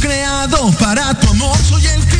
creado para tu amor. Soy el fin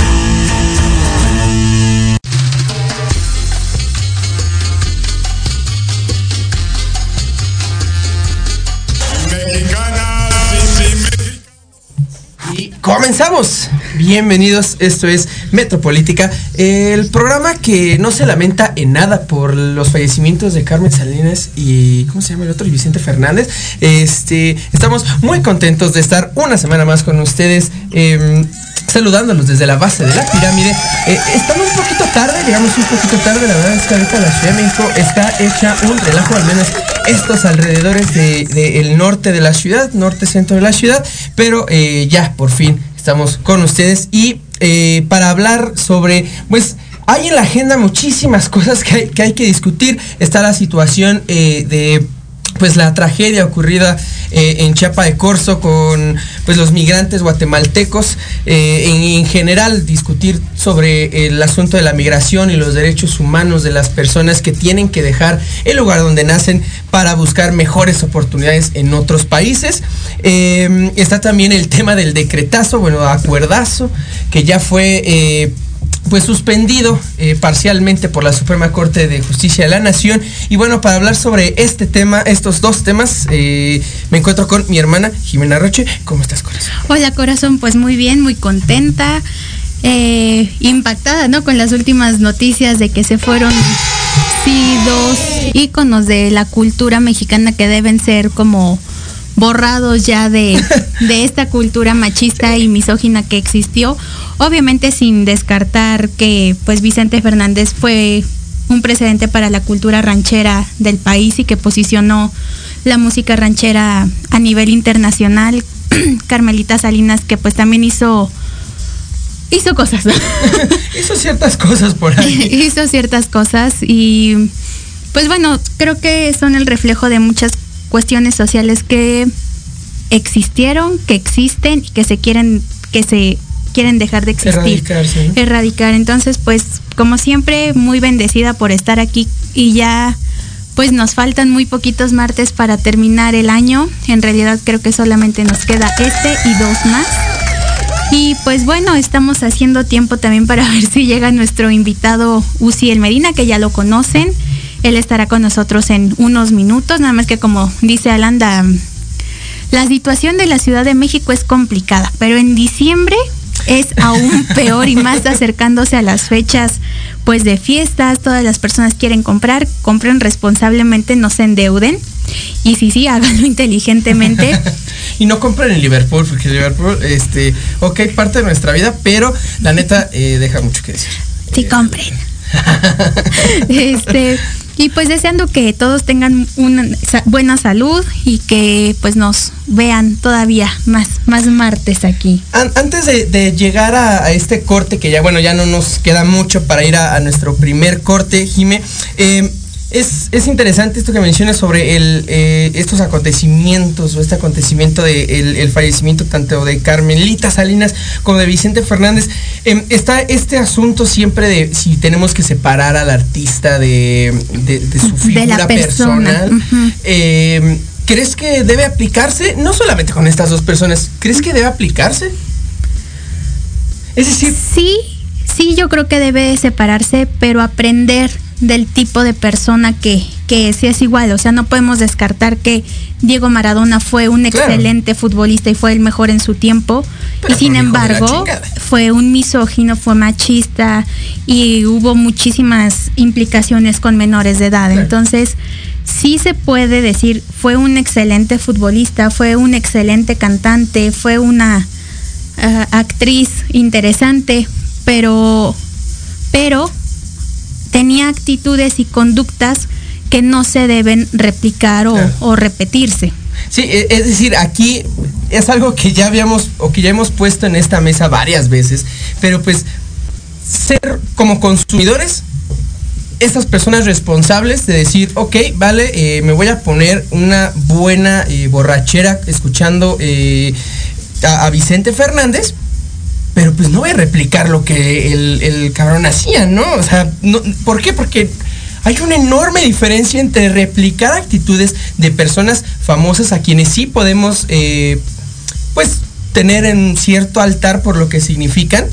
Comenzamos. Bienvenidos, esto es Metropolítica, el programa que no se lamenta en nada por los fallecimientos de Carmen Salinas y ¿cómo se llama el otro? Vicente Fernández. Este, estamos muy contentos de estar una semana más con ustedes. em, saludándolos desde la base de la pirámide. Eh, estamos un poquito tarde, digamos un poquito tarde, la verdad es que ahorita la Ciudad de México está hecha un relajo, al menos estos alrededores del de, el norte de la ciudad, norte centro de la ciudad, pero eh, ya por fin estamos con ustedes y eh, para hablar sobre, pues, hay en la agenda muchísimas cosas que hay que, hay que discutir. Está la situación eh, de pues la tragedia ocurrida eh, en Chiapa de Corzo con pues los migrantes guatemaltecos eh, en, en, general discutir sobre el asunto de la migración y los derechos humanos de las personas que tienen que dejar el lugar donde nacen para buscar mejores oportunidades en otros países. Eh, está también el tema del decretazo bueno acuerdazo que ya fue pues suspendido eh, parcialmente por la Suprema Corte de Justicia de la Nación. Y bueno, para hablar sobre este tema, estos dos temas, eh, me encuentro con mi hermana Jimena Roche. ¿Cómo estás, corazón? Hola, corazón, pues muy bien, muy contenta, eh, impactada, ¿no? Con las últimas noticias de que se fueron, sí, dos íconos de la cultura mexicana que deben ser como borrados ya de, de esta cultura machista y misógina que existió, obviamente sin descartar que pues Vicente Fernández fue un precedente para la cultura ranchera del país y que posicionó la música ranchera a nivel internacional. Carmelita Salinas que pues también hizo hizo cosas. hizo ciertas cosas por ahí. hizo ciertas cosas y pues bueno, creo que son el reflejo de muchas cuestiones sociales que existieron, que existen y que se quieren, que se quieren dejar de existir. Erradicar. Entonces, pues, como siempre, muy bendecida por estar aquí y ya pues nos faltan muy poquitos martes para terminar el año. En realidad creo que solamente nos queda este y dos más. Y pues bueno, estamos haciendo tiempo también para ver si llega nuestro invitado Uzi El Medina, que ya lo conocen. Él estará con nosotros en unos minutos, nada más que como dice Alanda, la situación de la Ciudad de México es complicada, pero en diciembre es aún peor y más acercándose a las fechas pues de fiestas, todas las personas quieren comprar, compren responsablemente, no se endeuden. Y sí, sí, háganlo inteligentemente. y no compren en Liverpool, porque Liverpool, este, ok, parte de nuestra vida, pero la neta eh, deja mucho que decir. Sí, compren. este, y pues deseando que todos tengan una buena salud y que pues nos vean todavía más, más martes aquí. Antes de, llegar a, a, este corte, que ya bueno, ya no nos queda mucho para ir a, a nuestro primer corte, Jime, eh, es, es, interesante esto que mencionas sobre el, eh, estos acontecimientos o este acontecimiento de el, el, fallecimiento tanto de Carmelita Salinas como de Vicente Fernández. Eh, está este asunto siempre de si tenemos que separar al artista de, de, de su figura de personal. Uh -huh. eh, ¿Crees que debe aplicarse? No solamente con estas dos personas, ¿crees que debe aplicarse? Es decir... Sí, sí, yo creo que debe separarse, pero aprender del tipo de persona que, que sí es igual. O sea, no podemos descartar que Diego Maradona fue un excelente futbolista y fue el mejor en su tiempo. Pero y sin embargo, fue un misógino, fue machista y hubo muchísimas implicaciones con menores de edad. Claro. Entonces, sí se puede decir, fue un excelente futbolista, fue un excelente cantante, fue una uh, actriz interesante, pero, pero tenía actitudes y conductas que no se deben replicar o, claro. o, repetirse. Sí, es decir, aquí es algo que ya habíamos o que ya hemos puesto en esta mesa varias veces, pero pues ser como consumidores estas personas responsables de decir, ok, vale, eh, me voy a poner una buena eh, borrachera escuchando eh, a, a Vicente Fernández, pero pues no voy a replicar lo que el, el cabrón hacía, ¿no? O sea, no, ¿por qué? Porque hay una enorme diferencia entre replicar actitudes de personas famosas a quienes sí podemos, eh, pues, tener en cierto altar por lo que significan.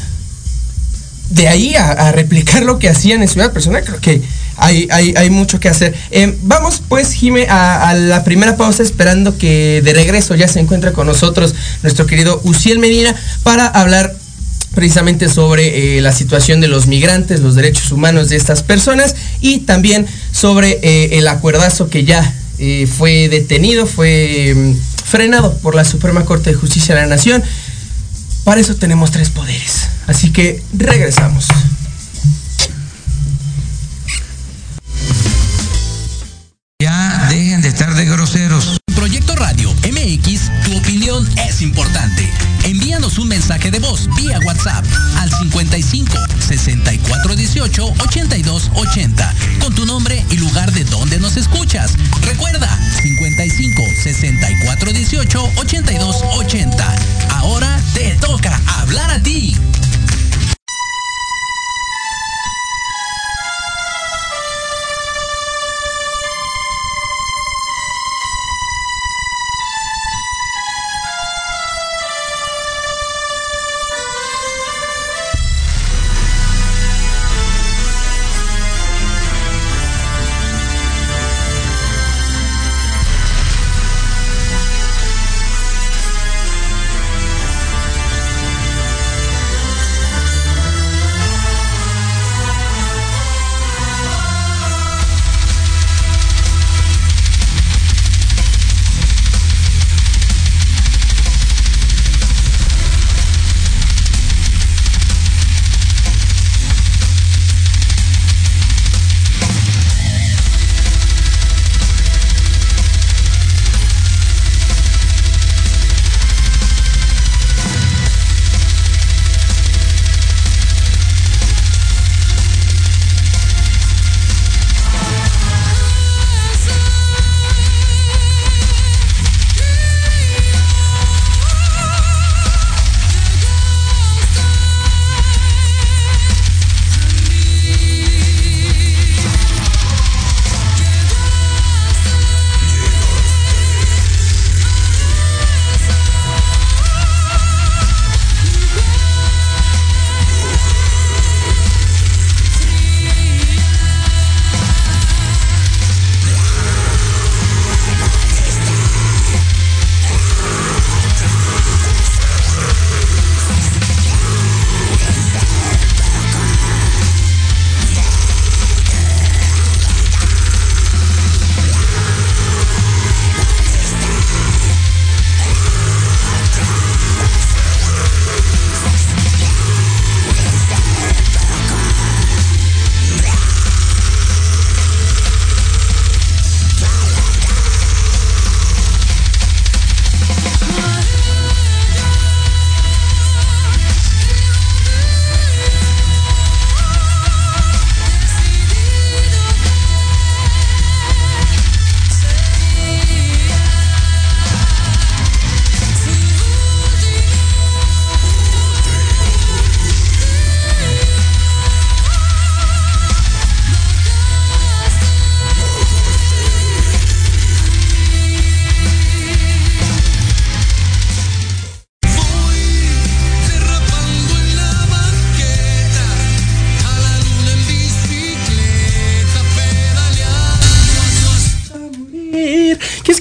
De ahí a, replicar lo que hacían en vida personal, creo que hay, hay, hay mucho que hacer. Eh, vamos pues, Jime, a, a, la primera pausa esperando que de regreso ya se encuentre con nosotros nuestro querido Uciel Medina para hablar precisamente sobre eh, la situación de los migrantes, los derechos humanos de estas personas y también sobre eh, el acuerdazo que ya eh, fue detenido, fue mm, frenado por la Suprema Corte de Justicia de la Nación. Para eso tenemos tres poderes. Así que regresamos. 82 80 con tu nombre y lugar de donde nos escuchas. Recuerda 55 64 18 82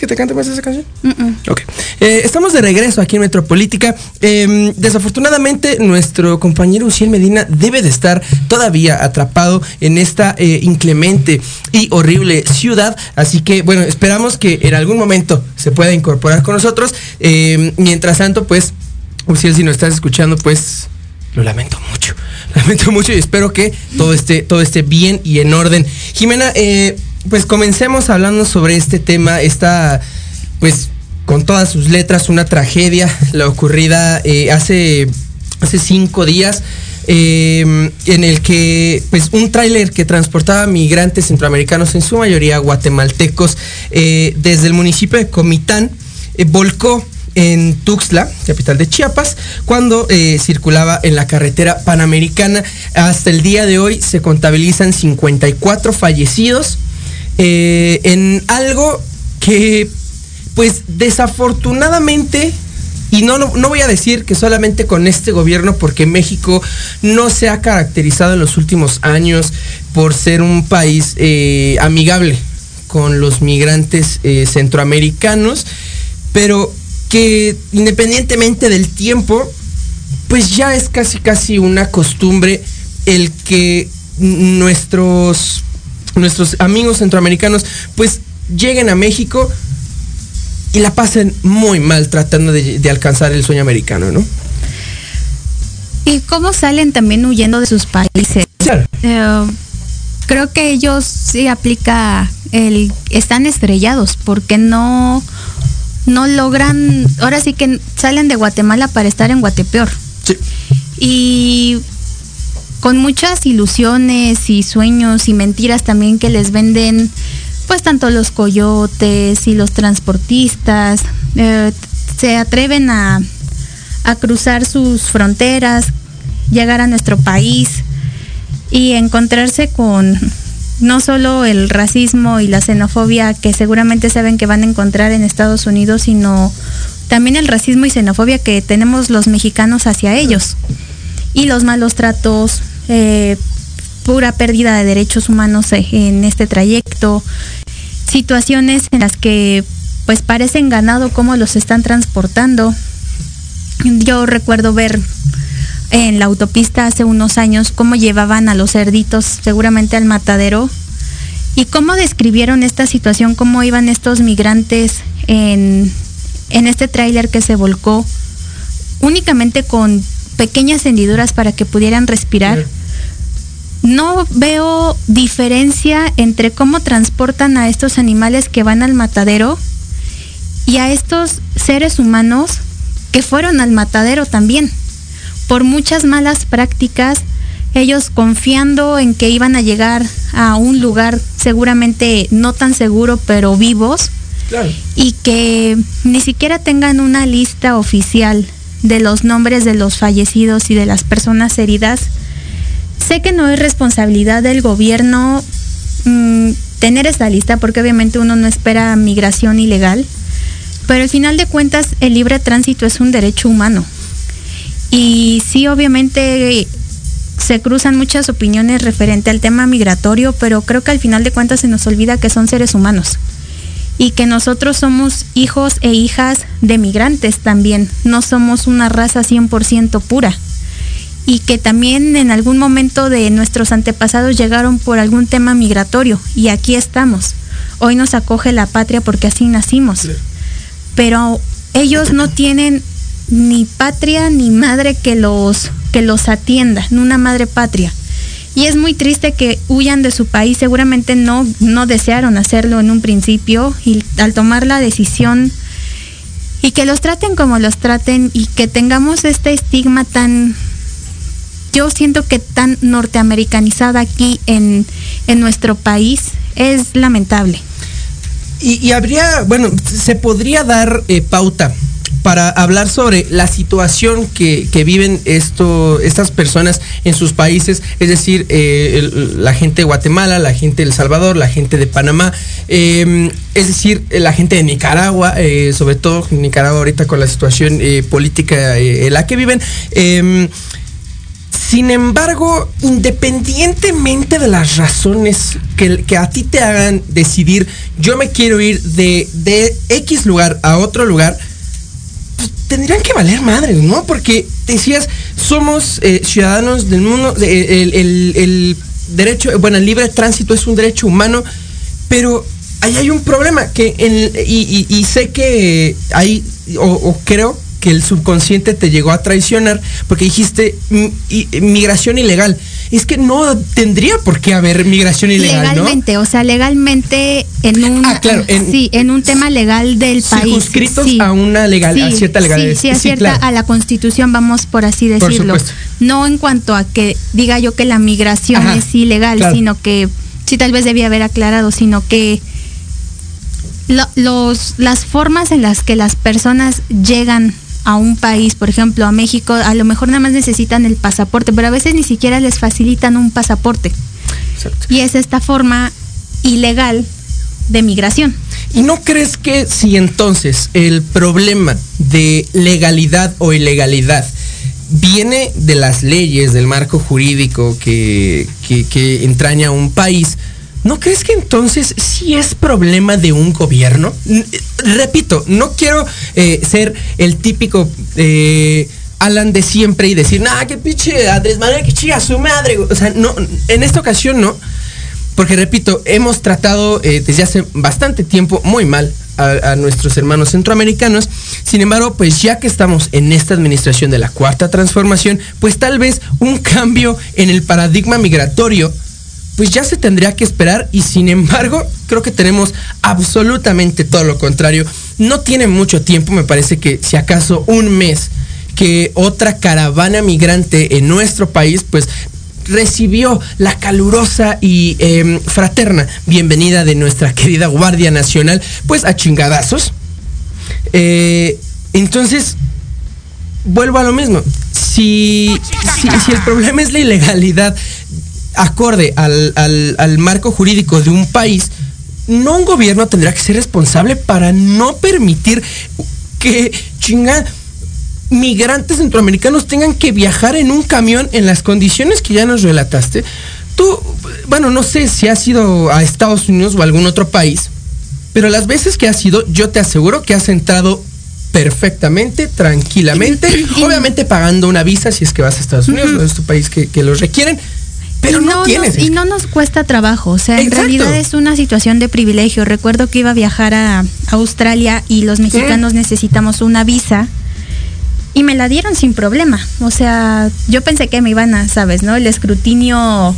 que te cante más esa canción? Mm -mm. Ok. Eh, estamos de regreso aquí en Metropolítica. Eh, desafortunadamente, nuestro compañero Uciel Medina debe de estar todavía atrapado en esta eh, inclemente y horrible ciudad. Así que, bueno, esperamos que en algún momento se pueda incorporar con nosotros. mientras tanto, pues, Uciel, si nos estás escuchando, pues lo lamento mucho. Lamento mucho y espero que todo esté, todo esté bien y en orden. Jimena, eh, pues comencemos hablando sobre este tema, esta, pues, con todas sus letras, una tragedia, la ocurrida eh, hace, hace cinco días. Eh, en el que pues un tráiler que transportaba migrantes centroamericanos, en su mayoría guatemaltecos, eh, desde el municipio de Comitán, volcó en Tuxtla, capital de Chiapas, cuando circulaba en la carretera panamericana. Hasta el día de hoy se contabilizan 54 fallecidos eh, en algo que, pues desafortunadamente y no, no, no, voy a decir que solamente con este gobierno, porque México no se ha caracterizado en los últimos años por ser un país eh, amigable con los migrantes eh, centroamericanos, pero que independientemente del tiempo, pues ya es casi casi una costumbre el que nuestros, nuestros amigos centroamericanos pues lleguen a México y la pasen muy mal tratando de, de, alcanzar el sueño americano, ¿no? Y cómo salen también huyendo de sus países. Claro. Eh, creo que ellos sí aplica el están estrellados porque no no logran, ahora sí que salen de Guatemala para estar en Guatepeor. Sí. Y con muchas ilusiones y sueños y mentiras también que les venden pues tanto los coyotes y los transportistas eh, se atreven a, a, cruzar sus fronteras, llegar a nuestro país y encontrarse con no solo el racismo y la xenofobia que seguramente saben que van a encontrar en Estados Unidos, sino también el racismo y xenofobia que tenemos los mexicanos hacia ellos y los malos tratos, eh, pura pérdida de derechos humanos en este trayecto, situaciones en las que pues parecen ganado cómo los están transportando. Yo recuerdo ver en la autopista hace unos años cómo llevaban a los cerditos seguramente al matadero y cómo describieron esta situación, cómo iban estos migrantes en, en este tráiler que se volcó únicamente con pequeñas hendiduras para que pudieran respirar. No veo diferencia entre cómo transportan a estos animales que van al matadero y a estos seres humanos que fueron al matadero también. Por muchas malas prácticas, ellos confiando en que iban a llegar a un lugar seguramente no tan seguro, pero vivos, claro. y que ni siquiera tengan una lista oficial de los nombres de los fallecidos y de las personas heridas. Sé que no es responsabilidad del gobierno mmm, tener esta lista porque obviamente uno no espera migración ilegal, pero al final de cuentas el libre tránsito es un derecho humano. Y sí, obviamente se cruzan muchas opiniones referente al tema migratorio, pero creo que al final de cuentas se nos olvida que son seres humanos y que nosotros somos hijos e hijas de migrantes también, no somos una raza 100% pura y que también en algún momento de nuestros antepasados llegaron por algún tema migratorio y aquí estamos. Hoy nos acoge la patria porque así nacimos. Pero ellos no tienen ni patria ni madre que los que los atienda, ni una madre patria. Y es muy triste que huyan de su país, seguramente no, no desearon hacerlo en un principio y al tomar la decisión y que los traten como los traten y que tengamos este estigma tan, yo siento que tan norteamericanizada aquí en, en nuestro país es lamentable. Y, habría, bueno, se podría dar eh, pauta para hablar sobre la situación que, viven estas personas en sus países, es decir, eh, la gente de Guatemala, la gente de El Salvador, la gente de Panamá, eh, es decir, la gente de Nicaragua, eh, sobre todo Nicaragua ahorita con la situación eh, política en la que viven. Em, sin embargo, independientemente de las razones que, que, a ti te hagan decidir, yo me quiero ir de, de X lugar a otro lugar, pues, tendrían que valer madres, ¿no? Porque decías, somos eh, ciudadanos del mundo, de, el, derecho, bueno, el libre tránsito es un derecho humano, pero ahí hay un problema que en, y, sé que hay, o, o creo que el subconsciente te llegó a traicionar porque dijiste migración ilegal. Es que no tendría por qué haber migración ilegal. Legalmente, ¿no? o sea, legalmente en un ah, claro, en, sí, en un tema legal del país. Circunscritos sí. a una legal, sí, a cierta legalidad. Sí, sí, a cierta claro. a la constitución, vamos por así decirlo. Por no en cuanto a que diga yo que la migración Ajá, es ilegal, claro. sino que sí tal vez debía haber aclarado, sino que lo- los, las formas en las que las personas llegan a un país, por ejemplo, a México, a lo mejor nada más necesitan el pasaporte, pero a veces ni siquiera les facilitan un pasaporte. Exacto. Y es esta forma ilegal de migración. ¿Y no crees que si entonces el problema de legalidad o ilegalidad viene de las leyes, del marco jurídico que, que- que entraña un país, ¿no crees que entonces sí es problema de un gobierno? Repito, no quiero eh, ser el típico... eh, Alan de siempre y decir, nah, qué pinche Andrés Manuel, que chica su madre. O sea, no, en esta ocasión no. Porque repito, hemos tratado eh, desde hace bastante tiempo muy mal a nuestros hermanos centroamericanos. Sin embargo, pues ya que estamos en esta administración de la cuarta transformación, pues tal vez un cambio en el paradigma migratorio, pues ya se tendría que esperar y sin embargo, creo que tenemos absolutamente todo lo contrario. No tiene mucho tiempo, me parece que si acaso un mes, que otra caravana migrante en nuestro país, pues recibió la calurosa y eh, fraterna bienvenida de nuestra querida Guardia Nacional, pues a chingadazos. Eh, entonces, vuelvo a lo mismo. Si, si el problema es la ilegalidad acorde al, al- al marco jurídico de un país, no un gobierno tendrá que ser responsable para no permitir que chinga migrantes centroamericanos tengan que viajar en un camión en las condiciones que ya nos relataste. Tú, bueno, no sé si has ido a Estados Unidos o a algún otro país, pero las veces que has ido, yo te aseguro que has entrado perfectamente, tranquilamente, obviamente pagando una visa si es que vas a Estados Unidos, no es tu país que, que los requieren, pero y no, tienes. nos, y no nos cuesta trabajo, o sea, en realidad es una situación de privilegio. Recuerdo que iba a viajar a Australia y los mexicanos necesitamos una visa y me la dieron sin problema. O sea, yo pensé que me iban a, sabes, ¿no? El escrutinio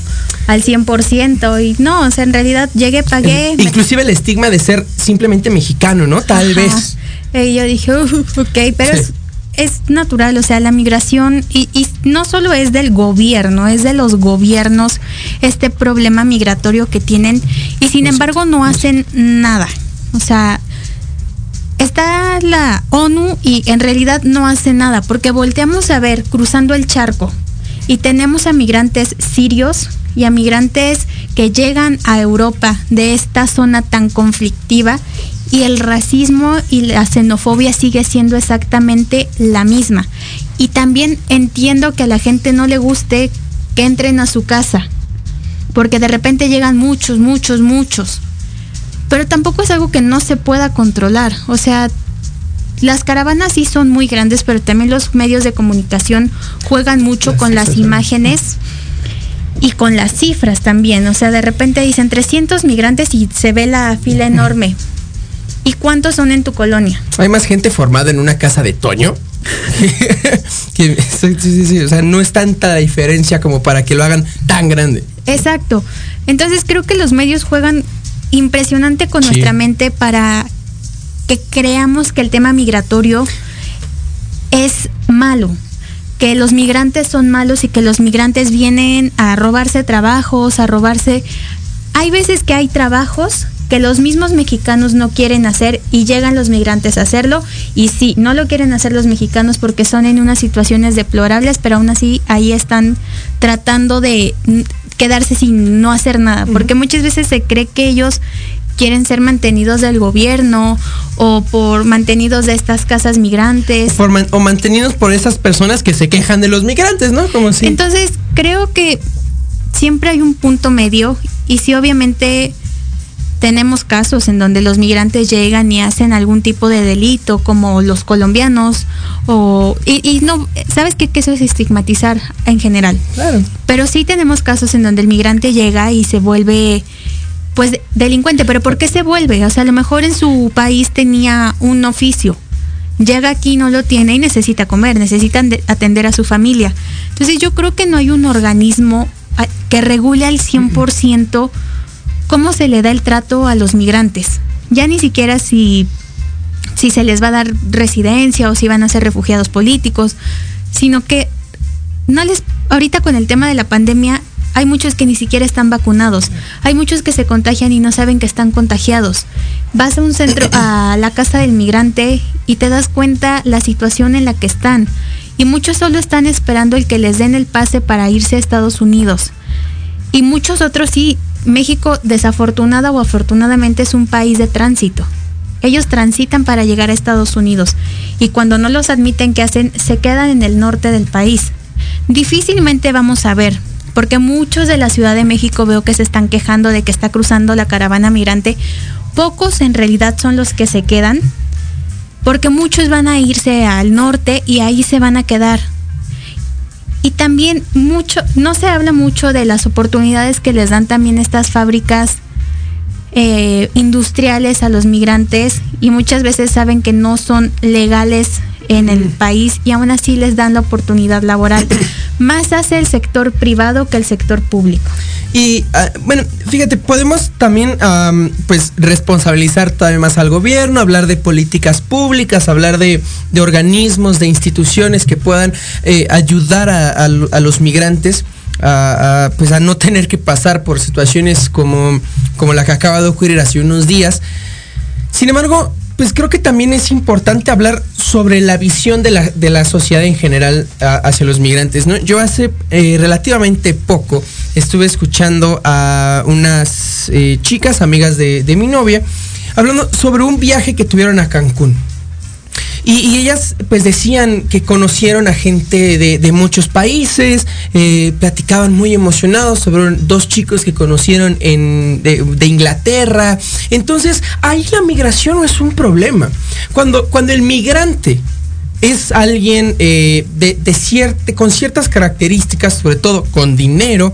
al 100% y no, o sea, en realidad llegué, pagué. me- Inclusive el estigma de ser simplemente mexicano, ¿no? Tal Ajá. vez. Y yo dije, "Uf, ok, pero Sí. es, es natural, o sea, la migración, y, y no solo es del gobierno, es de los gobiernos este problema migratorio que tienen, y sin embargo no hacen nada. O sea, está la ONU y en realidad no hace nada, porque volteamos a ver cruzando el charco y tenemos a migrantes sirios y a migrantes que llegan a Europa de esta zona tan conflictiva y el racismo y la xenofobia sigue siendo exactamente la misma. Y también entiendo que a la gente no le guste que entren a su casa, porque de repente llegan muchos, muchos, muchos pero tampoco es algo que no se pueda controlar. O sea, las caravanas sí son muy grandes, pero también los medios de comunicación juegan mucho con las imágenes y con las cifras también. O sea, de repente dicen 300 migrantes y se ve la fila enorme. ¿Y cuántos son en tu colonia? Hay más gente formada en una casa de Toño. sí, sí, sí, o sea, no es tanta la diferencia como para que lo hagan tan grande. Exacto. Entonces creo que los medios juegan impresionante con Sí. nuestra mente para que creamos que el tema migratorio es malo, que los migrantes son malos y que los migrantes vienen a robarse trabajos, a robarse... Hay veces que hay trabajos que los mismos mexicanos no quieren hacer y llegan los migrantes a hacerlo y sí, no lo quieren hacer los mexicanos porque son en unas situaciones deplorables, pero aún así ahí están tratando de quedarse sin no hacer nada, porque muchas veces se cree que ellos quieren ser mantenidos del gobierno o por mantenidos de estas casas migrantes. Por man- o mantenidos por esas personas que se quejan de los migrantes, ¿no? Como si. Entonces, creo que siempre hay un punto medio y si obviamente tenemos casos en donde los migrantes llegan y hacen algún tipo de delito como los colombianos o y, y no sabes qué? que eso es estigmatizar en general Claro. pero sí tenemos casos en donde el migrante llega y se vuelve pues de- delincuente, pero ¿por qué se vuelve? O sea, a lo mejor en su país tenía un oficio. Llega aquí, no lo tiene y necesita comer, necesita ande- atender a su familia. Entonces yo creo que no hay un organismo a- que regule al 100% cómo se le da el trato a los migrantes. Ya ni siquiera si, si se les va a dar residencia o si van a ser refugiados políticos, sino que no les ahorita con el tema de la pandemia Hay muchos que ni siquiera están vacunados. Hay muchos que se contagian y no saben que están contagiados. Vas a un centro, a la casa del migrante y te das cuenta la situación en la que están. Y muchos solo están esperando el que les den el pase para irse a Estados Unidos. Y muchos otros sí. México, desafortunada o afortunadamente, es un país de tránsito. Ellos transitan para llegar a Estados Unidos y cuando no los admiten, ¿qué hacen? Se quedan en el norte del país. Difícilmente vamos a ver, porque muchos de la Ciudad de México veo que se están quejando de que está cruzando la caravana migrante. Pocos en realidad son los que se quedan, porque muchos van a irse al norte y ahí se van a quedar. Y también mucho, no se habla mucho de las oportunidades que les dan también estas fábricas eh, industriales a los migrantes y muchas veces saben que no son legales en el país y aún así les dan la oportunidad laboral. Más hace el sector privado que el sector público. Y ah, bueno, fíjate, podemos también am, pues responsabilizar todavía más al gobierno, hablar de políticas públicas, hablar de, de organismos, de instituciones que puedan eh, ayudar a, a- a los migrantes. A, a, pues a no tener que pasar por situaciones como, como la que acaba de ocurrir hace unos días. Sin embargo, pues creo que también es importante hablar sobre la visión de la, de la sociedad en general hacia los migrantes. ¿no? Yo hace eh, relativamente poco estuve escuchando a unas eh, chicas, amigas de, de mi novia, hablando sobre un viaje que tuvieron a Cancún. Y, ellas pues decían que conocieron a gente de, muchos países, eh, platicaban muy emocionados sobre dos chicos que conocieron en, de, de Inglaterra. Entonces ahí la migración no es un problema. Cuando, cuando el migrante es alguien eh, de, de cierte- con ciertas características, sobre todo con dinero,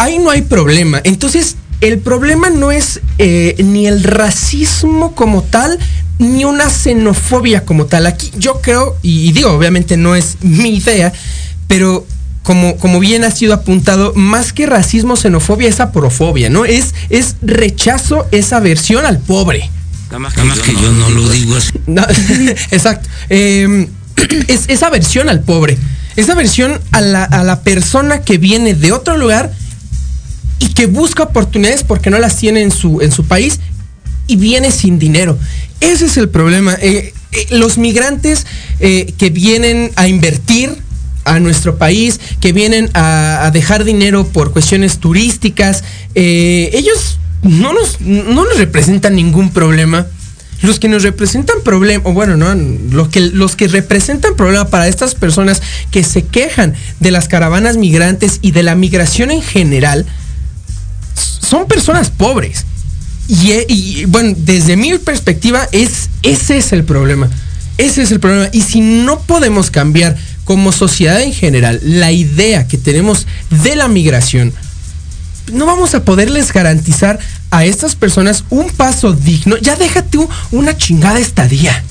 ahí no hay problema. Entonces, el problema no es eh, ni el racismo como tal, ni una xenofobia como tal. Aquí yo creo, y digo, obviamente no es mi idea, pero como, como bien ha sido apuntado, más que racismo, xenofobia es aporofobia, ¿no? Es, es rechazo, es aversión al pobre. Nada más que, yo no lo digo así. No, exacto. Eh, es esa aversión al pobre. Esa aversión a la, a la persona que viene de otro lugar y que busca oportunidades porque no las tiene en su, en su país y viene sin dinero. Ese es el problema. Eh, eh, los migrantes eh, que vienen a invertir a nuestro país, que vienen a, dejar dinero por cuestiones turísticas, ellos no nos, no representan ningún problema. Los que nos representan problema, o bueno, no, los que, los que representan problema para estas personas que se quejan de las caravanas migrantes y de la migración en general, son personas pobres. Y, e- y, bueno, desde mi perspectiva, es, ese es el problema. Ese es el problema. Y si no podemos cambiar como sociedad en general la idea que tenemos de la migración, no vamos a poderles garantizar a estas personas un paso digno. Ya déjate una chingada estadía.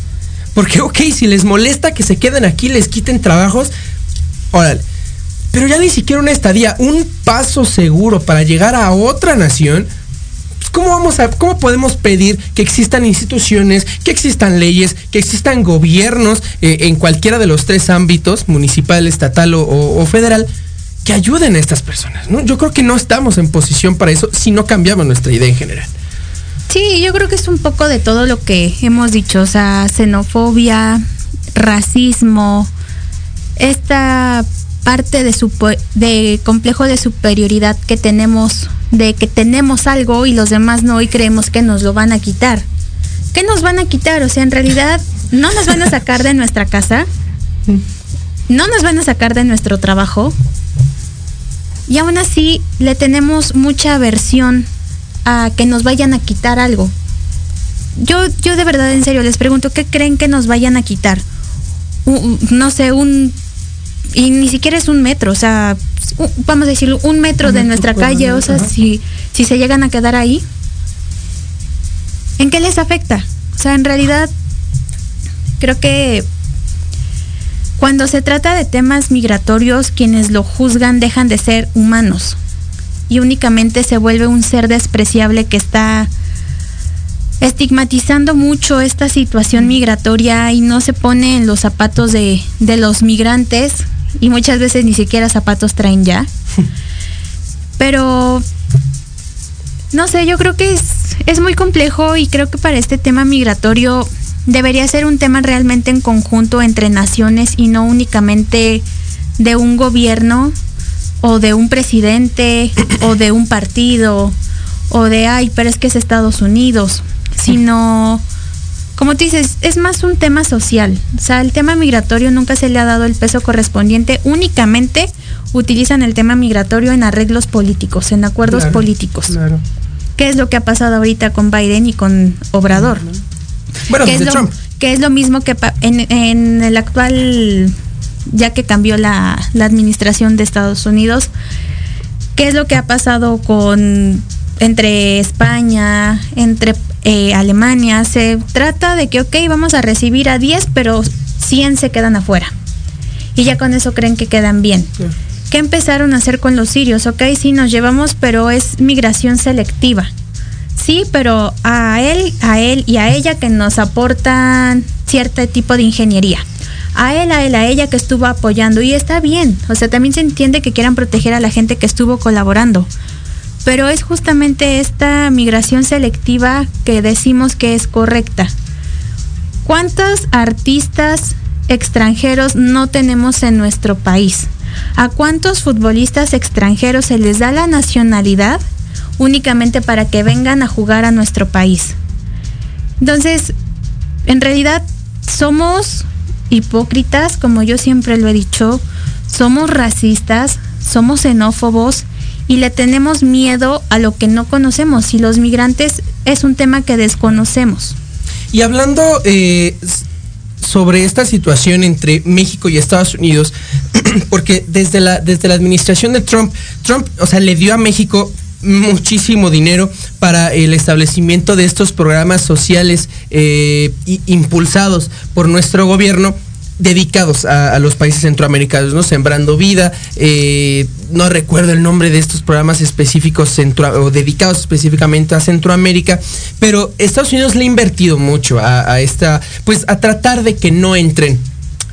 Porque, ok, si les molesta que se queden aquí, les quiten trabajos, órale. Pero ya ni siquiera una estadía, un paso seguro para llegar a otra nación. ¿Cómo vamos a, cómo podemos pedir que existan instituciones, que existan leyes, que existan gobiernos eh, en cualquiera de los tres ámbitos, municipal, estatal o, federal, que ayuden a estas personas? Yo creo que no estamos en posición para eso si no cambiamos nuestra idea en general. Sí, yo creo que es un poco de todo lo que hemos dicho, o sea, xenofobia, racismo, esta parte de, supo- de complejo de superioridad que tenemos, de que tenemos algo y los demás no y creemos que nos lo van a quitar. ¿Qué nos van a quitar? O sea, en realidad no nos van a sacar de nuestra casa, no nos van a sacar de nuestro trabajo y aún así le tenemos mucha aversión a que nos vayan a quitar algo. Yo, yo de verdad, en serio, les pregunto, ¿qué creen que nos vayan a quitar? No sé, un... Y ni siquiera es un metro, o sea, vamos a decirlo, un metro Un de metro nuestra calle, o sea, ajá. si, si se llegan a quedar ahí, ¿en qué les afecta? O sea, en realidad, creo que cuando se trata de temas migratorios, quienes lo juzgan dejan de ser humanos y únicamente se vuelve un ser despreciable que está estigmatizando mucho esta situación migratoria y no se pone en los zapatos de, de los migrantes y muchas veces ni siquiera zapatos traen ya. Pero, no sé, yo creo que es, es muy complejo y creo que para este tema migratorio debería ser un tema realmente en conjunto entre naciones y no únicamente de un gobierno o de un presidente o de un partido o de, ay, pero es que es Estados Unidos, sino, como tú dices, es más un tema social. O sea, el tema migratorio nunca se le ha dado el peso correspondiente, únicamente utilizan el tema migratorio en arreglos políticos, en acuerdos Claro, políticos. Claro. ¿Qué es lo que ha pasado ahorita con Biden y con Obrador? Bueno, que, es de lo, Trump. que es lo mismo que en el actual, ya que cambió la, la administración de Estados Unidos, ¿qué es lo que ha pasado con entre España, entre eh, Alemania? Se trata de que, ok, vamos a recibir a 10, pero 100 se quedan afuera. Y ya con eso creen que quedan bien. ¿Qué empezaron a hacer con los sirios? Ok, sí, nos llevamos, pero es migración selectiva. Sí, pero a él, a él y a ella que nos aportan cierto tipo de ingeniería. A él, a él, a ella que estuvo apoyando. Y está bien. O sea, también se entiende que quieran proteger a la gente que estuvo colaborando. Pero es justamente esta migración selectiva que decimos que es correcta. ¿Cuántos artistas extranjeros no tenemos en nuestro país? ¿A cuántos futbolistas extranjeros se les da la nacionalidad únicamente para que vengan a jugar a nuestro país? Entonces, en realidad somos hipócritas, como yo siempre lo he dicho, somos racistas, somos xenófobos y le tenemos miedo a lo que no conocemos y los migrantes es un tema que desconocemos. Y hablando eh, sobre esta situación entre México y Estados Unidos, porque desde la, desde la administración de Trump, Trump, o sea, le dio a México muchísimo dinero para el establecimiento de estos programas sociales eh, impulsados por nuestro gobierno dedicados a, a los países centroamericanos, ¿no? Sembrando Vida, eh, no recuerdo el nombre de estos programas específicos o dedicados específicamente a Centroamérica, pero Estados Unidos le ha invertido mucho a, esta, pues a tratar de que no entren,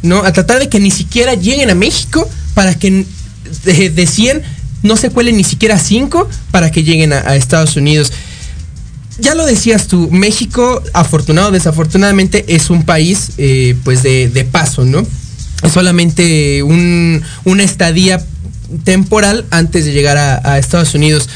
¿no? A tratar de que ni siquiera lleguen a México para que de, de 100 no se cuelen ni siquiera 5 para que lleguen a, a Estados Unidos ya lo decías tú, México, afortunado o desafortunadamente, es un país eh, pues de, de paso, ¿no? Es solamente un, una estadía temporal antes de llegar a, a Estados Unidos.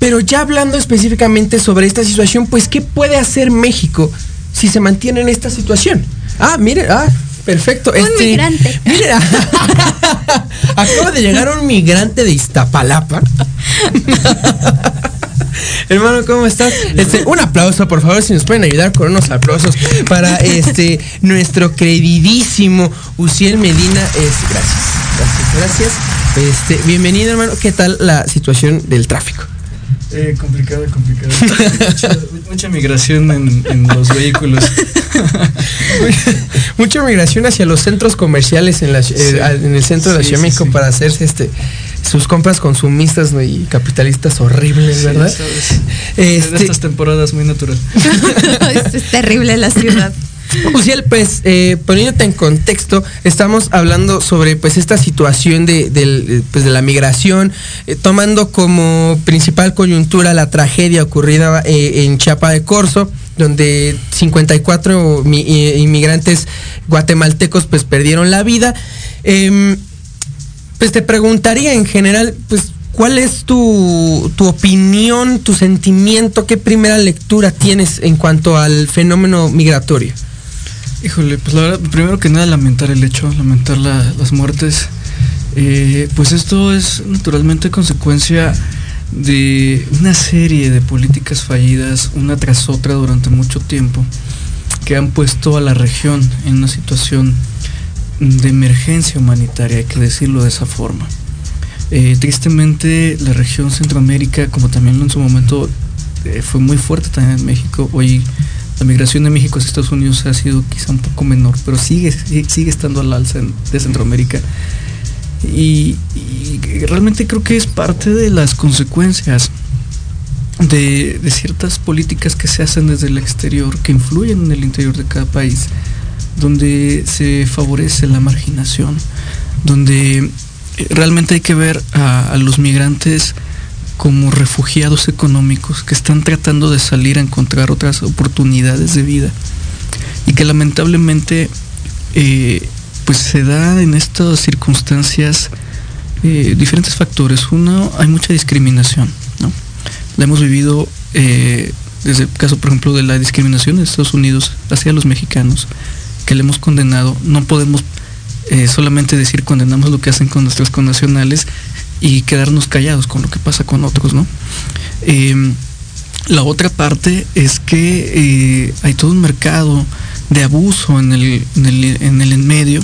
Pero ya hablando específicamente sobre esta situación, pues ¿qué puede hacer México si se mantiene en esta situación? Ah, mire, ah, perfecto. Un migrante. Mira, acaba de llegar un migrante de Iztapalapa. Hermano, ¿cómo estás? Este, un aplauso, por favor, si nos pueden ayudar con unos aplausos para este nuestro queridísimo Uciel Medina. Es, gracias, gracias, gracias. Este, bienvenido, hermano. ¿Qué tal la situación del tráfico? Eh, complicado, complicado. mucha, mucha migración en, en los vehículos. Mucha migración hacia los centros comerciales en, la, eh, Sí. en el centro de la Sí, Ciudad de sí, México sí. para hacerse este sus compras consumistas y capitalistas horribles, Sí, ¿verdad? En Este, estas temporadas muy natural. es terrible la ciudad. Uciel, pues eh, poniéndote en contexto, estamos hablando sobre pues esta situación de, del, eh, pues, de la migración, eh, tomando como principal coyuntura la tragedia ocurrida en Chiapa de Corzo, donde 54 mi- inmigrantes guatemaltecos pues perdieron la vida. Em, pues te preguntaría en general, pues, ¿cuál es tu, tu opinión, tu sentimiento, qué primera lectura tienes en cuanto al fenómeno migratorio? Híjole, pues la verdad, primero que nada lamentar el hecho, lamentar la- las muertes. Eh, pues esto es naturalmente consecuencia de una serie de políticas fallidas, una tras otra durante mucho tiempo, que han puesto a la región en una situación de emergencia humanitaria, hay que decirlo de esa forma. Eh, tristemente, la región Centroamérica, como también en su momento eh, fue muy fuerte también en México, hoy la migración de México hacia Estados Unidos ha sido quizá un poco menor, pero sigue, sigue, estando al alza de Centroamérica. Y, realmente creo que es parte de las consecuencias de, ciertas políticas que se hacen desde el exterior, que influyen en el interior de cada país, donde se favorece la marginación, donde realmente hay que ver a los migrantes como refugiados económicos que están tratando de salir a encontrar otras oportunidades de vida y que lamentablemente eh, pues se da en estas circunstancias eh, diferentes factores. Uno, hay mucha discriminación, ¿no? La hemos vivido eh, desde el caso, por ejemplo, de la discriminación de Estados Unidos hacia los mexicanos, que le hemos condenado. No podemos solamente decir condenamos lo que hacen con nuestros connacionales y quedarnos callados con lo que pasa con otros, ¿no? Eh, la otra parte es que eh, hay todo un mercado de abuso en el, en el, en el en medio,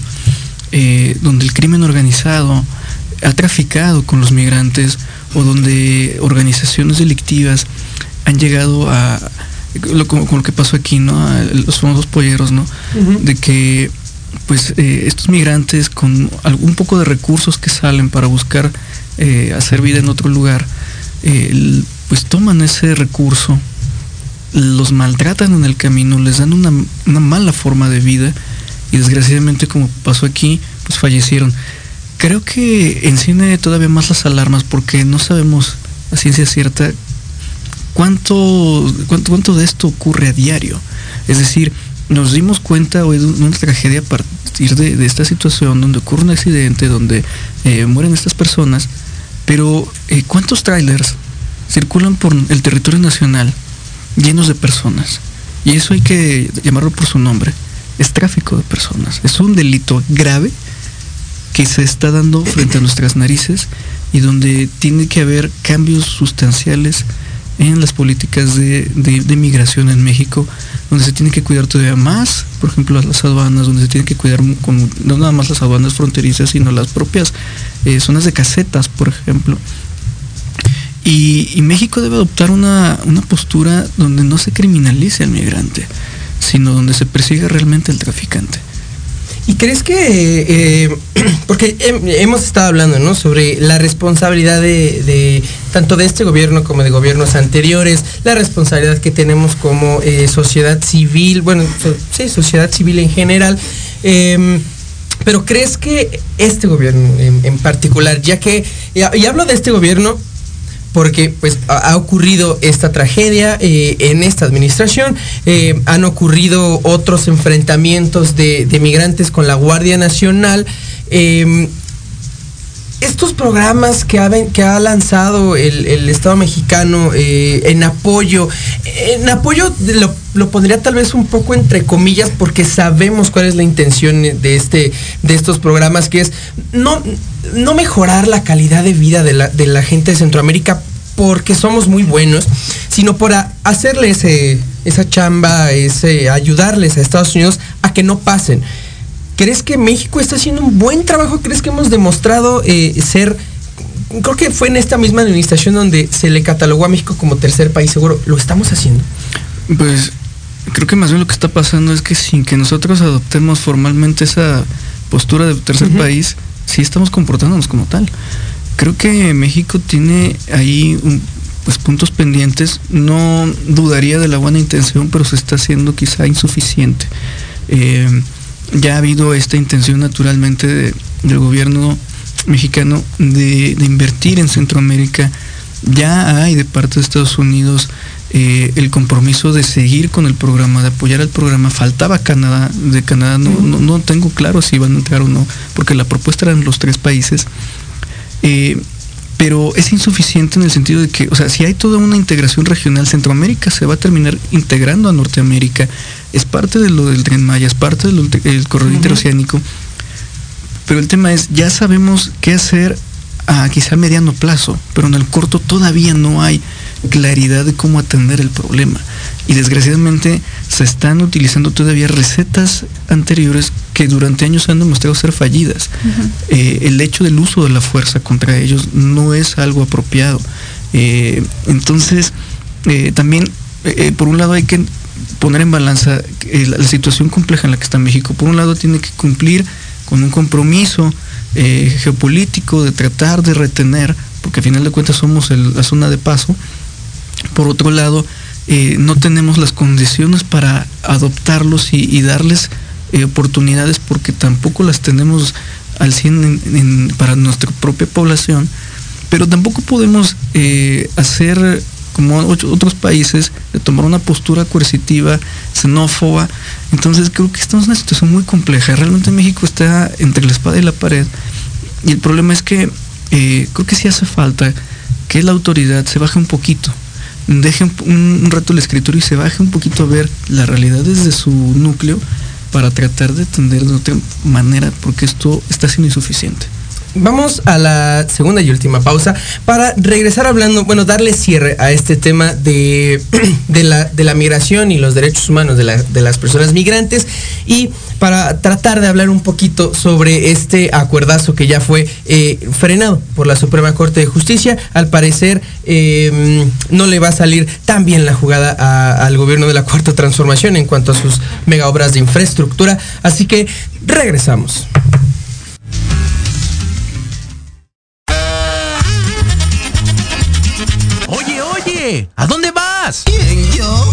eh, donde el crimen organizado ha traficado con los migrantes o donde organizaciones delictivas han llegado a lo, con, con lo que pasó aquí, ¿no? A los famosos polleros, ¿no? De que pues eh, estos migrantes con algún poco de recursos que salen para buscar eh, hacer vida en otro lugar, eh, pues toman ese recurso, los maltratan en el camino, les dan una, una mala forma de vida y desgraciadamente como pasó aquí, pues fallecieron. Creo que enciende todavía más las alarmas porque no sabemos a ciencia cierta cuánto, cuánto, cuánto de esto ocurre a diario. Es decir, nos dimos cuenta hoy de una tragedia a partir de, de esta situación donde ocurre un accidente, donde eh, mueren estas personas, pero eh, ¿cuántos trailers circulan por el territorio nacional llenos de personas? Y eso hay que llamarlo por su nombre. Es tráfico de personas. Es un delito grave que se está dando frente a nuestras narices y donde tiene que haber cambios sustanciales en las políticas de, de- migración en México, donde se tiene que cuidar todavía más, por ejemplo, las aduanas, donde se tiene que cuidar no nada más las aduanas fronterizas, sino las propias eh, zonas de casetas, por ejemplo. Y, México debe adoptar una, una postura donde no se criminalice al migrante, sino donde se persiga realmente al traficante. ¿Y crees que, eh, porque hem- hemos estado hablando, ¿no? Sobre la responsabilidad de, de tanto de este gobierno como de gobiernos anteriores, la responsabilidad que tenemos como eh, sociedad civil, bueno, sí, sociedad civil en general. em, pero crees que este gobierno en, en particular, ya que, y hablo de este gobierno porque pues ha, ocurrido esta tragedia eh, en esta administración, eh, han ocurrido otros enfrentamientos de, migrantes con la Guardia Nacional. eh, estos programas que ha, que ha lanzado el, el Estado mexicano en apoyo, en apoyo lo, lo pondría tal vez un poco entre comillas porque sabemos cuál es la intención de, este, de estos programas, que es no, no mejorar la calidad de vida de la, de la gente de Centroamérica porque somos muy buenos, sino por hacerle ese, esa chamba, ese, ayudarles a Estados Unidos a que no pasen. ¿Crees que México está haciendo un buen trabajo? ¿Crees que hemos demostrado eh, ser... Creo que fue en esta misma administración donde se le catalogó a México como tercer país seguro. ¿Lo estamos haciendo? Pues creo que más bien lo que está pasando es que sin que nosotros adoptemos formalmente esa postura de tercer país, sí estamos comportándonos como tal. Creo que México tiene ahí un- pues puntos pendientes. No dudaría de la buena intención, pero se está haciendo quizá insuficiente. Eh, ya ha habido esta intención naturalmente de- del gobierno mexicano de, de invertir en Centroamérica. Ya hay de parte de Estados Unidos eh, el compromiso de seguir con el programa, de apoyar el programa. Faltaba Canadá, de Canadá no, no, no tengo claro si van a entrar o no, porque la propuesta eran los tres países. Eh, pero es insuficiente en el sentido de que, o sea, si hay toda una integración regional, Centroamérica se va a terminar integrando a Norteamérica, es parte de lo del tren Maya, es parte del del corredor interoceánico, pero el tema es, ya sabemos qué hacer a quizá mediano plazo, pero en el corto todavía no hay claridad de cómo atender el problema. Y desgraciadamente se están utilizando todavía recetas anteriores que durante años han demostrado ser fallidas. Eh, el hecho del uso de la fuerza contra ellos no es algo apropiado. Eh, entonces, eh, también, por un lado hay que poner en balanza la, la situación compleja en la que está México. Por un lado tiene que cumplir con un compromiso geopolítico de tratar de retener, porque al final de cuentas somos el- la zona de paso. Por otro lado, eh, no tenemos las condiciones para adoptarlos y, darles eh, oportunidades porque tampoco las tenemos al 100 en- en- para nuestra propia población, pero tampoco podemos eh, hacer como otros países de tomar una postura coercitiva, xenófoba. Entonces creo que estamos en una situación muy compleja. Realmente México está entre la espada y la pared. Y el problema es que creo que sí hace falta que la autoridad se baje un poquito, deje un, rato el escritorio y se baje un poquito a ver la realidad desde su núcleo para tratar de atender de otra manera, porque esto está siendo insuficiente. Vamos a la segunda y última pausa para regresar hablando, bueno, darle cierre a este tema de, de, la, de la migración y los derechos humanos de, de las personas migrantes y para tratar de hablar un poquito sobre este acuerdazo que ya fue eh, frenado por la Suprema Corte de Justicia. Al parecer eh, no le va a salir tan bien la jugada a- al gobierno de la Cuarta Transformación en cuanto a sus mega obras de infraestructura. Así que regresamos. Oye, oye, ¿a dónde vas? ¿Quién, yo?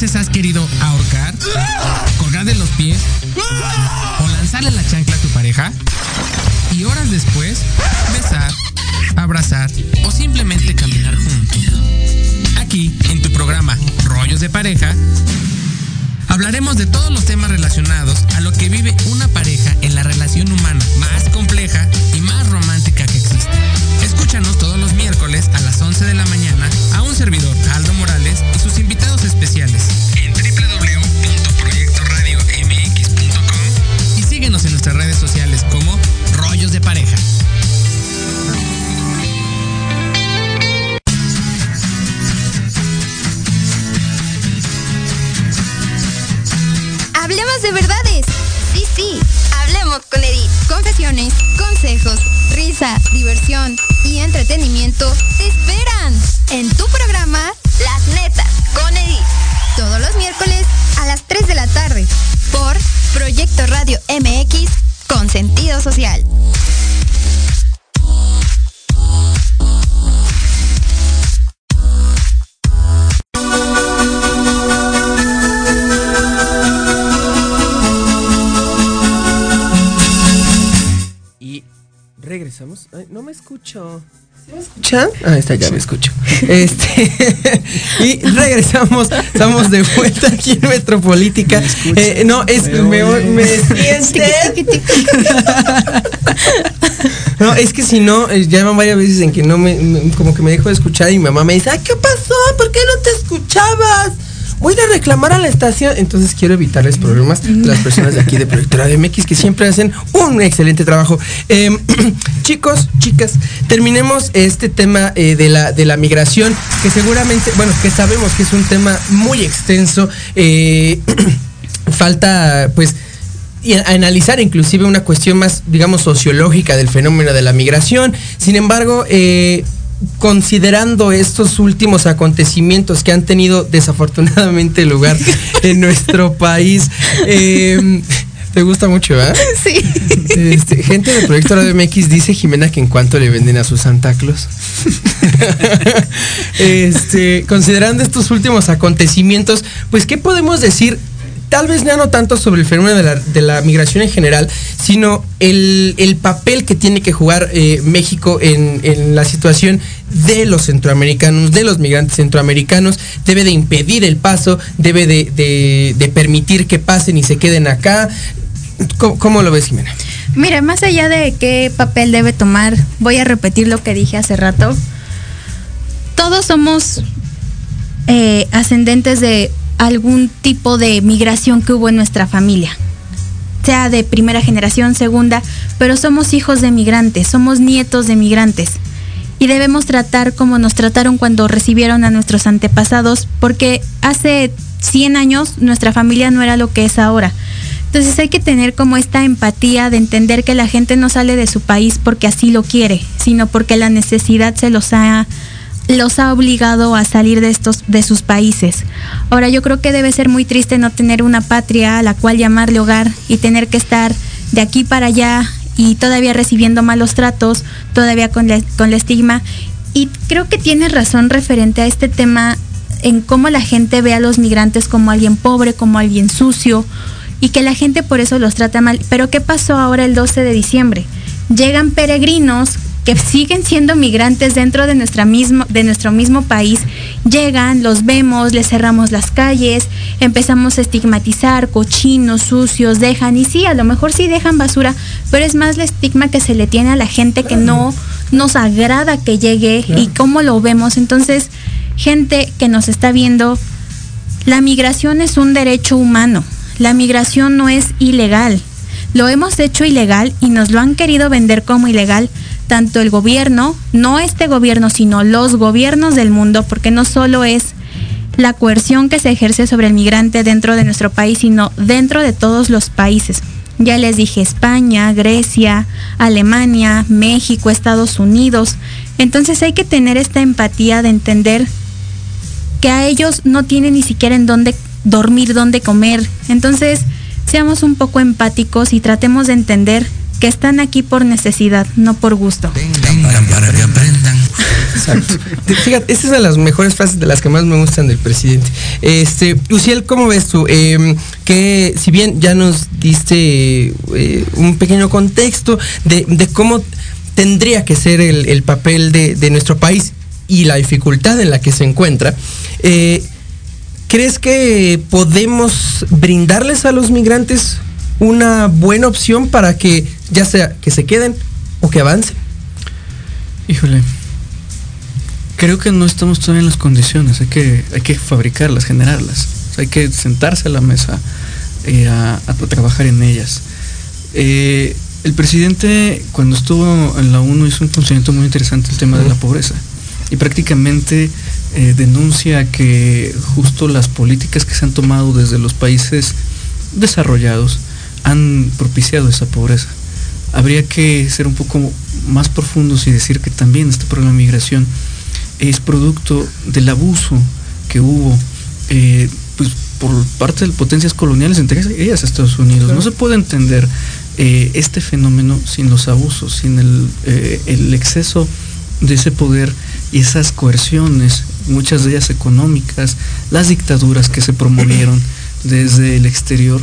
veces has querido ahorcar, colgar de los pies o lanzarle la chancla a tu pareja? Y horas después, besar, abrazar o simplemente caminar juntos. Aquí, en tu programa Rollos de Pareja, hablaremos de todos los temas relacionados a lo que vive una pareja en la relación humana más compleja y más romántica que existe. Escúchanos todos los miércoles a las 11 de la mañana a un servidor, ¿Sí me? Ah, está, ya me escucho. Este, y regresamos. Estamos de vuelta aquí en Metropolítica. Eh, no, es me, me sientes. No, es que si no, eh, ya van varias veces en que no me, me- como que me dejo de escuchar y mi mamá me dice, ay, ¿qué pasó? ¿Por qué no te escuchabas? Voy a reclamar a la estación. Entonces quiero evitarles problemas a las personas de aquí de Proyecto Radio MX que siempre hacen un excelente trabajo. Em, chicos, chicas, terminemos este tema eh, de, la, de la migración, que seguramente, bueno, que sabemos que es un tema muy extenso. eh, falta, pues, y a- analizar inclusive una cuestión más, digamos, sociológica del fenómeno de la migración. Sin embargo, eh, considerando estos últimos acontecimientos que han tenido desafortunadamente lugar en nuestro país, eh, te gusta mucho, ¿verdad? Sí. Este, gente del proyecto Radio MX dice Jimena que en cuanto le venden a sus Santa Claus. este, considerando estos últimos acontecimientos, pues, ¿qué podemos decir? Tal vez ya no tanto sobre el fenómeno de la, migración en general, sino el, el papel que tiene que jugar eh, México en, la situación de los centroamericanos, de los migrantes centroamericanos. Debe de impedir el paso, debe de, permitir que pasen y se queden acá. ¿Cómo, cómo lo ves, Jimena? Mira, más allá de qué papel debe tomar, voy a repetir lo que dije hace rato. Todos somos eh, ascendentes de algún tipo de migración que hubo en nuestra familia. sea de primera generación, segunda, pero somos hijos de migrantes, somos nietos de migrantes. Y debemos tratar como nos trataron cuando recibieron a nuestros antepasados, porque hace 100 años nuestra familia no era lo que es ahora. Entonces hay que tener como esta empatía de entender que la gente no sale de su país porque así lo quiere, sino porque la necesidad se los ha los ha obligado a salir de estos de sus países. Ahora yo creo que debe ser muy triste no tener una patria a la cual llamarle hogar y tener que estar de aquí para allá y todavía recibiendo malos tratos, todavía con la, con la estigma. Y creo que tiene razón referente a este tema en cómo la gente ve a los migrantes como alguien pobre, como alguien sucio, y que la gente por eso los trata mal. Pero ¿qué pasó ahora el 12 de diciembre? Llegan peregrinos que siguen siendo migrantes dentro de, nuestra mismo, de nuestro mismo país, llegan, los vemos, les cerramos las calles, empezamos a estigmatizar, cochinos, sucios, dejan, y sí, a lo mejor sí dejan basura, pero es más la estigma que se le tiene a la gente que no nos agrada que llegue y cómo lo vemos. Entonces, gente que nos está viendo, la migración es un derecho humano la migración no es ilegal. Lo hemos hecho ilegal y nos lo han querido vender como ilegal tanto el gobierno, no este gobierno, sino los gobiernos del mundo, porque no solo es la coerción que se ejerce sobre el migrante dentro de nuestro país, sino dentro de todos los países. Ya les dije España, Grecia, Alemania, México, Estados Unidos. Entonces hay que tener esta empatía de entender que a ellos no tienen ni siquiera en dónde dormir, dónde comer. Entonces, seamos un poco empáticos y tratemos de entender que están aquí por necesidad, no por gusto. Vengan para que aprendan. Exacto. Fíjate, esta es una de las mejores frases de las que más me gustan del presidente. Este, Uciel, ¿cómo ves tú? Eh, que si bien ya nos diste eh, un pequeño contexto de, de, cómo tendría que ser el, el papel de, de, nuestro país y la dificultad en la que se encuentra, eh, ¿Crees que podemos brindarles a los migrantes una buena opción para que ya sea que se queden o que avancen? Híjole, creo que no estamos todavía en las condiciones, hay que, hay que fabricarlas, generarlas, hay que sentarse a la mesa eh, a, trabajar en ellas. Eh, el presidente cuando estuvo en la ONU hizo un funcionamiento muy interesante el tema de la pobreza y prácticamente eh, denuncia que justo las políticas que se han tomado desde los países desarrollados han propiciado esa pobreza. Habría que ser un poco más profundos y decir que también este problema de migración es producto del abuso que hubo eh, pues, por parte de potencias coloniales, entre ellas Estados Unidos. Claro. No se puede entender eh, este fenómeno sin los abusos, sin el, eh, el exceso de ese poder y esas coerciones muchas de ellas económicas, las dictaduras que se promovieron desde el exterior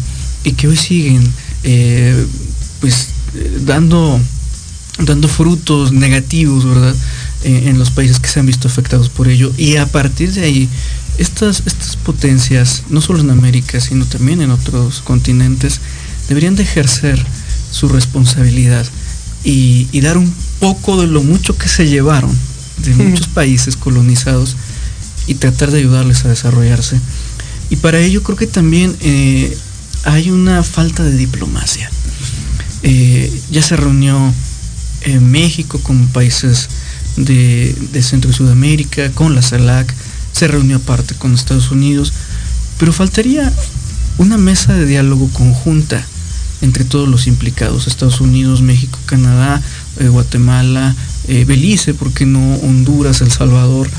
y que hoy siguen eh, pues dando, dando frutos negativos, ¿verdad? En los países que se han visto afectados por ello. Y a partir de ahí, estas, estas potencias, no solo en América, sino también en otros continentes, deberían de ejercer su responsabilidad y, y dar un poco de lo mucho que se llevaron de muchos países colonizados y tratar de ayudarles a desarrollarse. Y para ello creo que también eh, hay una falta de diplomacia. Eh, ya se reunió México con países de, Centro y Sudamérica, con la CELAC, se reunió aparte con Estados Unidos, pero faltaría una mesa de diálogo conjunta entre todos los implicados, Estados Unidos, México, Canadá, eh, Guatemala, Belice, porque no Honduras, El Salvador,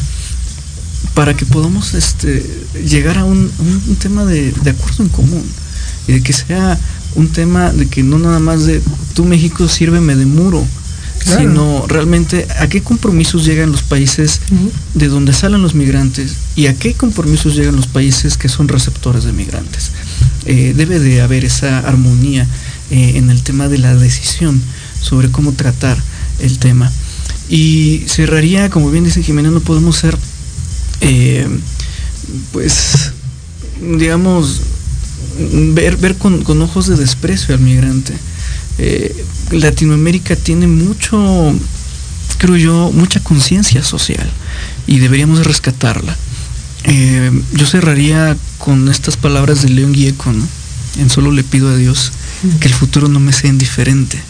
para que podamos este, llegar a un, tema de, acuerdo en común y de que sea un tema de que no nada más de tú México sírveme de muro, claro. sino realmente a qué compromisos llegan los países uh -huh. de donde salen los migrantes y a qué compromisos llegan los países que son receptores de migrantes. Eh, debe de haber esa armonía eh, en el tema de la decisión sobre cómo tratar el tema. Y cerraría, como bien dice Jimena, no podemos ser eh, pues, digamos, ver, con, ojos de desprecio al migrante. Eh, Latinoamérica tiene mucho, creo yo, mucha conciencia social y deberíamos rescatarla. Eh, yo cerraría con estas palabras de León Gieco, ¿no? En solo le pido a Dios. que el futuro no me sea indiferente,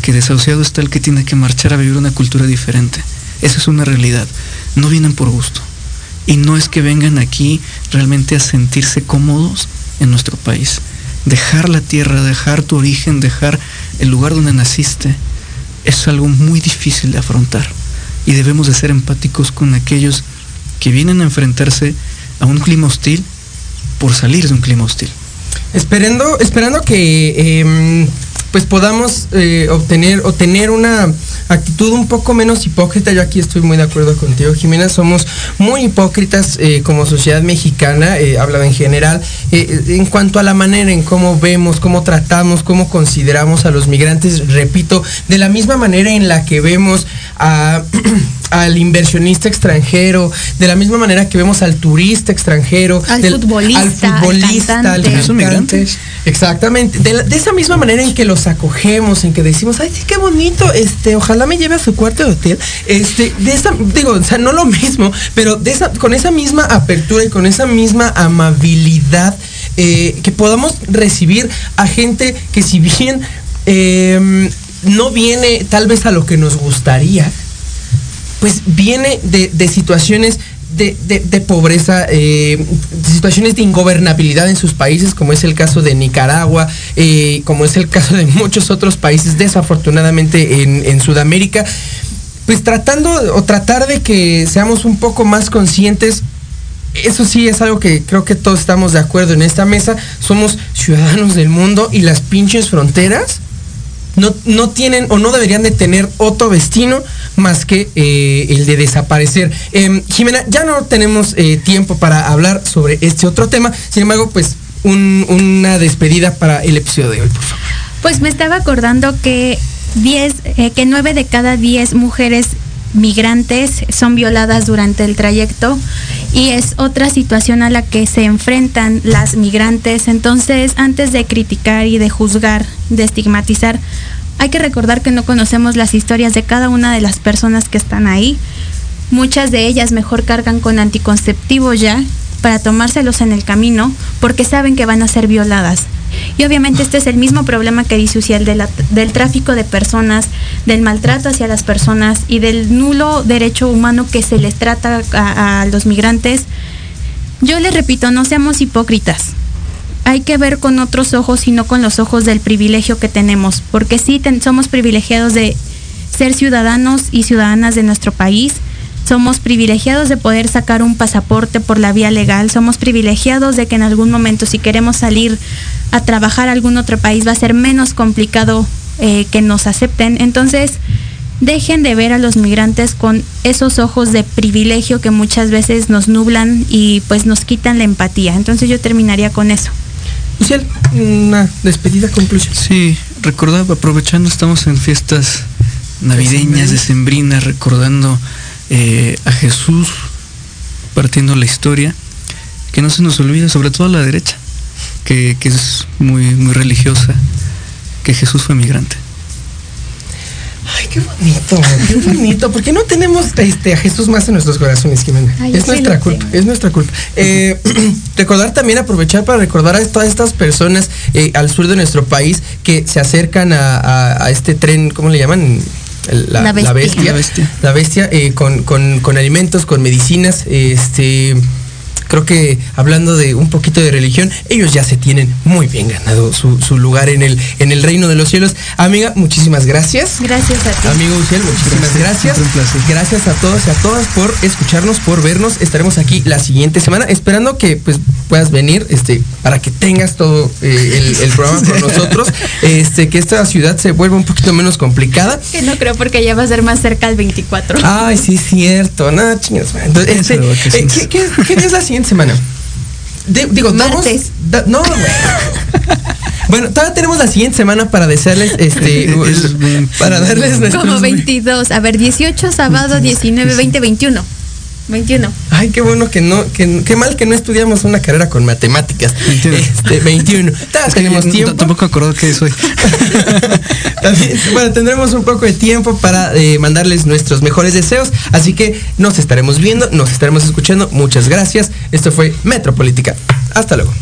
que desahuciado está el que tiene que marchar a vivir una cultura diferente. Esa es una realidad. No vienen por gusto. Y no es que vengan aquí realmente a sentirse cómodos en nuestro país. Dejar la tierra, dejar tu origen, dejar el lugar donde naciste, es algo muy difícil de afrontar. Y debemos de ser empáticos con aquellos que vienen a enfrentarse a un clima hostil por salir de un clima hostil. Esperando, esperando que em, pues podamos eh, obtener o tener una actitud un poco menos hipócrita. Yo aquí estoy muy de acuerdo contigo, Jimena. Somos muy hipócritas eh, como sociedad mexicana, eh, hablado en general, en cuanto a la manera en cómo vemos, cómo tratamos, cómo consideramos a los migrantes. Repito, de la misma manera en la que vemos a al inversionista extranjero, de la misma manera que vemos al turista extranjero, al futbolista, al futbolista, al migrantes. Exactamente. De, esa misma manera en que los acogemos, en que decimos, ay, sí, qué bonito, este, ojalá me lleve a su cuarto de hotel. Este, de esa, digo, o sea, no lo mismo, pero de esa, con esa misma apertura y con esa misma amabilidad eh, que podamos recibir a gente que si bien em, no viene tal vez a lo que nos gustaría, pues viene de, situaciones de, pobreza, eh, situaciones de ingobernabilidad en sus países, como es el caso de Nicaragua, eh, como es el caso de muchos otros países, desafortunadamente en, Sudamérica, pues tratando o tratar de que seamos un poco más conscientes eso sí es algo que creo que todos estamos de acuerdo en esta mesa. Somos ciudadanos del mundo y las pinches fronteras no, tienen o no deberían de tener otro destino más que eh, el de desaparecer. Em, Jimena, ya no tenemos eh, tiempo para hablar sobre este otro tema, sin embargo, pues una despedida para el episodio de hoy, por favor. Pues me estaba acordando que 10, eh, que 9 de cada 10 mujeres migrantes son violadas durante el trayecto y es otra situación a la que se enfrentan las migrantes. Entonces, antes de criticar y de juzgar, de estigmatizar, hay que recordar que no conocemos las historias de cada una de las personas que están ahí. Muchas de ellas mejor cargan con anticonceptivos ya para tomárselos en el camino porque saben que van a ser violadas. Y obviamente este es el mismo problema que dice Uciel del tráfico de personas, del maltrato hacia las personas y del nulo derecho humano que se les trata a, los migrantes. Yo les repito, no seamos hipócritas. Hay que ver con otros ojos y no con los ojos del privilegio que tenemos, porque sí somos privilegiados de ser ciudadanos y ciudadanas de nuestro país, somos privilegiados de poder sacar un pasaporte por la vía legal, somos privilegiados de que en algún momento si queremos salir a trabajar a algún otro país va a ser menos complicado eh, que nos acepten. Entonces, dejen de ver a los migrantes con esos ojos de privilegio que muchas veces nos nublan y pues nos quitan la empatía. Entonces yo terminaría con eso. Michelle, una despedida conclusión. Sí, recordando, aprovechando, estamos en fiestas navideñas, decembrinas, recordando eh, a Jesús partiendo la historia, que no se nos olvide, sobre todo a la derecha, que, es muy, muy religiosa, que Jesús fue migrante. Ay, qué bonito, qué bonito. ¿Por qué no tenemos este, a Jesús más en nuestros corazones, Jimena? es nuestra culpa, es nuestra culpa. Eh, recordar también, aprovechar para recordar a todas estas personas eh, al sur de nuestro país que se acercan a, a este tren, ¿cómo le llaman? la, bestia. la bestia, eh, con, con, con, alimentos, con medicinas, este creo que hablando de un poquito de religión, ellos ya se tienen muy bien ganado su, lugar en el, en el reino de los cielos. Amiga, muchísimas gracias. Gracias a ti. Amigo Uciel, muchísimas gracias. Gracias a todos y a todas por escucharnos, por vernos. Estaremos aquí la siguiente semana, esperando que pues puedas venir, este, para que tengas todo eh, el, programa con nosotros, este, que esta ciudad se vuelva un poquito menos complicada. Que no creo porque ya va a ser más cerca el 24. Ay, sí, cierto. Nada, chingas. Entonces, este, eh, ¿qué, qué, es la siguiente semana. digo, Martes. no, Bueno, todavía tenemos la siguiente semana para desearles, este, para darles Como 22, a ver, 18, sábado, 19, 20, 21. 21. Ay, qué bueno que no, que, qué mal que no estudiamos una carrera con matemáticas. 21. Este, 21. tenemos tiempo. Tampoco acuerdo que soy. bueno, tendremos un poco de tiempo para eh, mandarles nuestros mejores deseos. Así que nos estaremos viendo, nos estaremos escuchando. Muchas gracias. Esto fue Metropolítica. Hasta luego.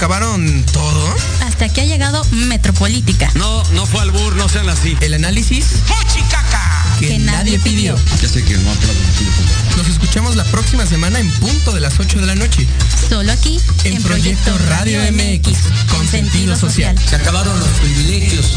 Acabaron todo. Hasta aquí ha llegado Metropolítica. No, no fue albur, no sean así. El análisis ¡Fuchicaca! que, Que nadie nadie pidió. Ya sé que no Nos escuchamos la próxima semana en punto de las 8 de la noche. Solo aquí En Proyecto Radio MX, con sentido social. Se acabaron los privilegios.